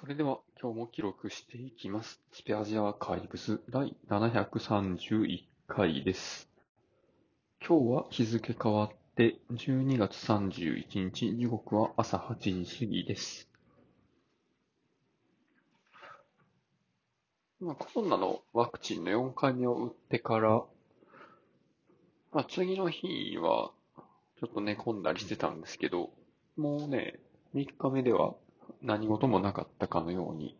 それでは今日も記録していきます。スペアジアアーカイブス第731回です。今日は日付変わって12月31日、時刻は朝8時過ぎです。まあ、コロナのワクチンの4回目を打ってから、まあ、次の日はちょっと寝込んだりしてたんですけど、もうね、3日目では何事もなかったかのように、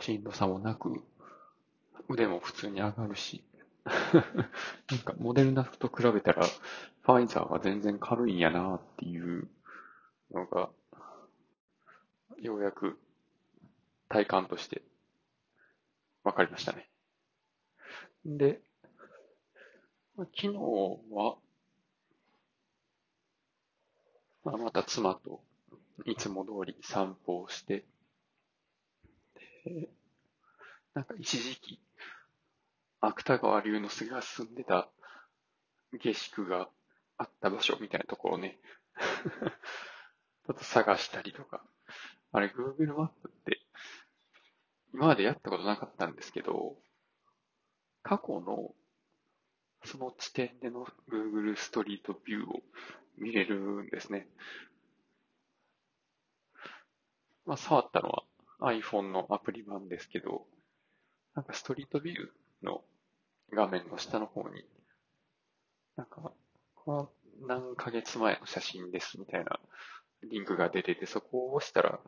しんどさもなく、腕も普通に上がるし、なんかモデルナと比べたら、ファイザーは全然軽いんやなっていうのが、ようやく体感として分かりましたね。で、昨日は、まあ、また妻といつも通り散歩をして、でなんか一時期、芥川龍之介が住んでた下宿があった場所みたいなところをね、ちょっと探したりとか、あれ Google マップって今までやったことなかったんですけど、過去のその地点での Google ストリートビューを見れるんですね。まあ、触ったのは iPhone のアプリ版ですけど、なんかストリートビューの画面の下の方に、なんか、この何ヶ月前の写真ですみたいなリンクが出てて、そこを押したら、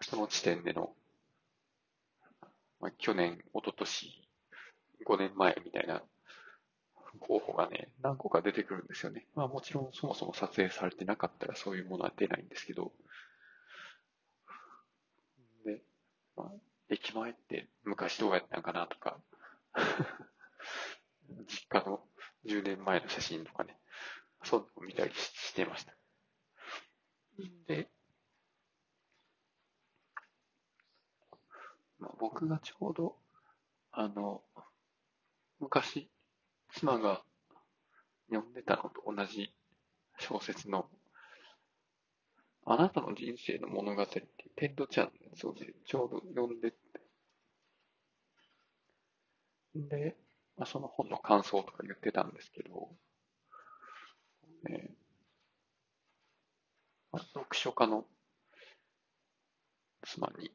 その地点での、まあ、去年、一昨年、5年前みたいな候補がね、何個か出てくるんですよね。まあもちろんそもそも撮影されてなかったらそういうものは出ないんですけど、で、まあ、駅前って昔どうやったんかなとか、実家の10年前の写真とかね、そんなの見たりししてました。で、まあ、僕がちょうど、あの、昔、妻が読んでたのと同じ小説の、あなたの人生の物語っていうテッド・チャンのやつをねちょうど読んでて、で、まあ、その本の感想とか言ってたんですけど、ねまあ、読書家の妻に、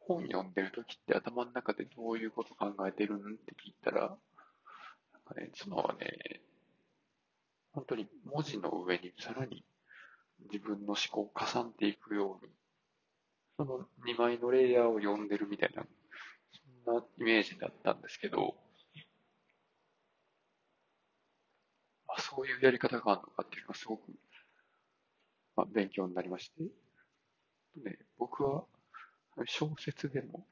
本読んでる時って頭の中でどういうこと考えてるんって聞いたら、なんかね、妻はね、本当に文字の上にさらに自分の思考を重ねていくように、その2枚のレイヤーを読んでるみたいな、なイメージだったんですけど、あそういうやり方があるのかっていうのがすごく、まあ、勉強になりまして、ね、僕は小説でも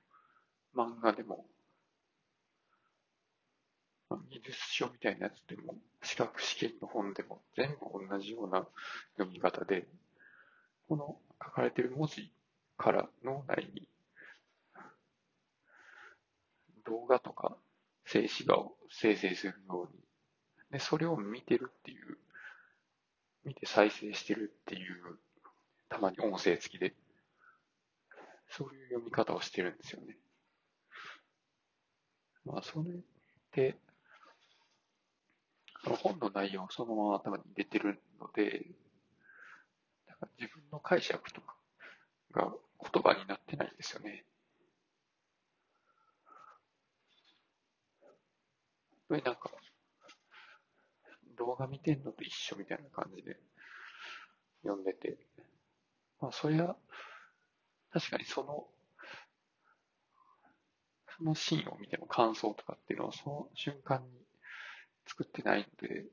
漫画でもまあ技術書みたいなやつでも資格試験の本でも全部同じような読み方でこの書かれている文字から脳内に動画とか静止画を生成するようにでそれを見てるっていう見て再生してるっていうたまに音声付きでそういう読み方をしてるんですよね。まあ、それで、その本の内容をそのまま頭に入れてるので、だから自分の解釈とかが言葉になってないんですよね。で、なんか、動画見てんのと一緒みたいな感じで読んでて、まあ、そりゃ、確かにその、そのシーンを見ての感想とかっていうのはその瞬間に作ってないので、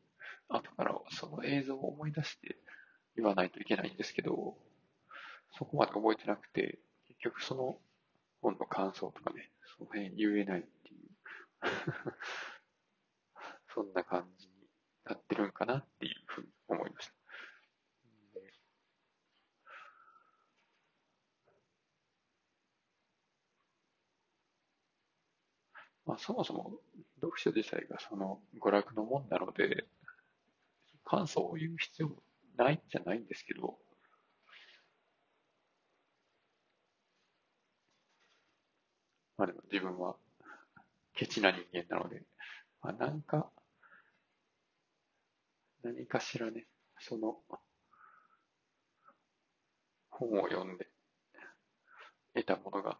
後からその映像を思い出して言わないといけないんですけど、そこまで覚えてなくて、結局その本の感想とかね、その辺言えないっていう、そんな感じになってるんかなっていうふうに思いました。まあ、そもそも読書自体がその娯楽のもんなので、感想を言う必要もないんじゃないんですけど、まあでも自分はケチな人間なので、まあなんか何かしらね、その、本を読んで得たものが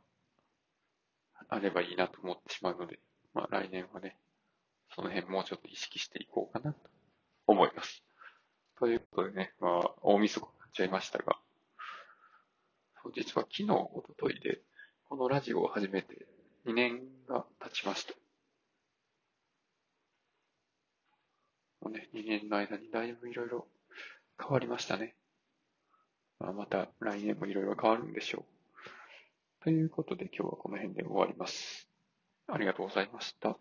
あればいいなと思ってしまうので、まあ来年はね、その辺もうちょっと意識していこうかなと思います。ということでね、まあ大晦日になっちゃいましたが、実は昨日、おとといで、このラジオを始めて2年が経ちました。もうね、2年の間にだいぶいろいろ変わりましたね。まあ、また来年もいろいろ変わるんでしょう。ということで今日はこの辺で終わります。ありがとうございました。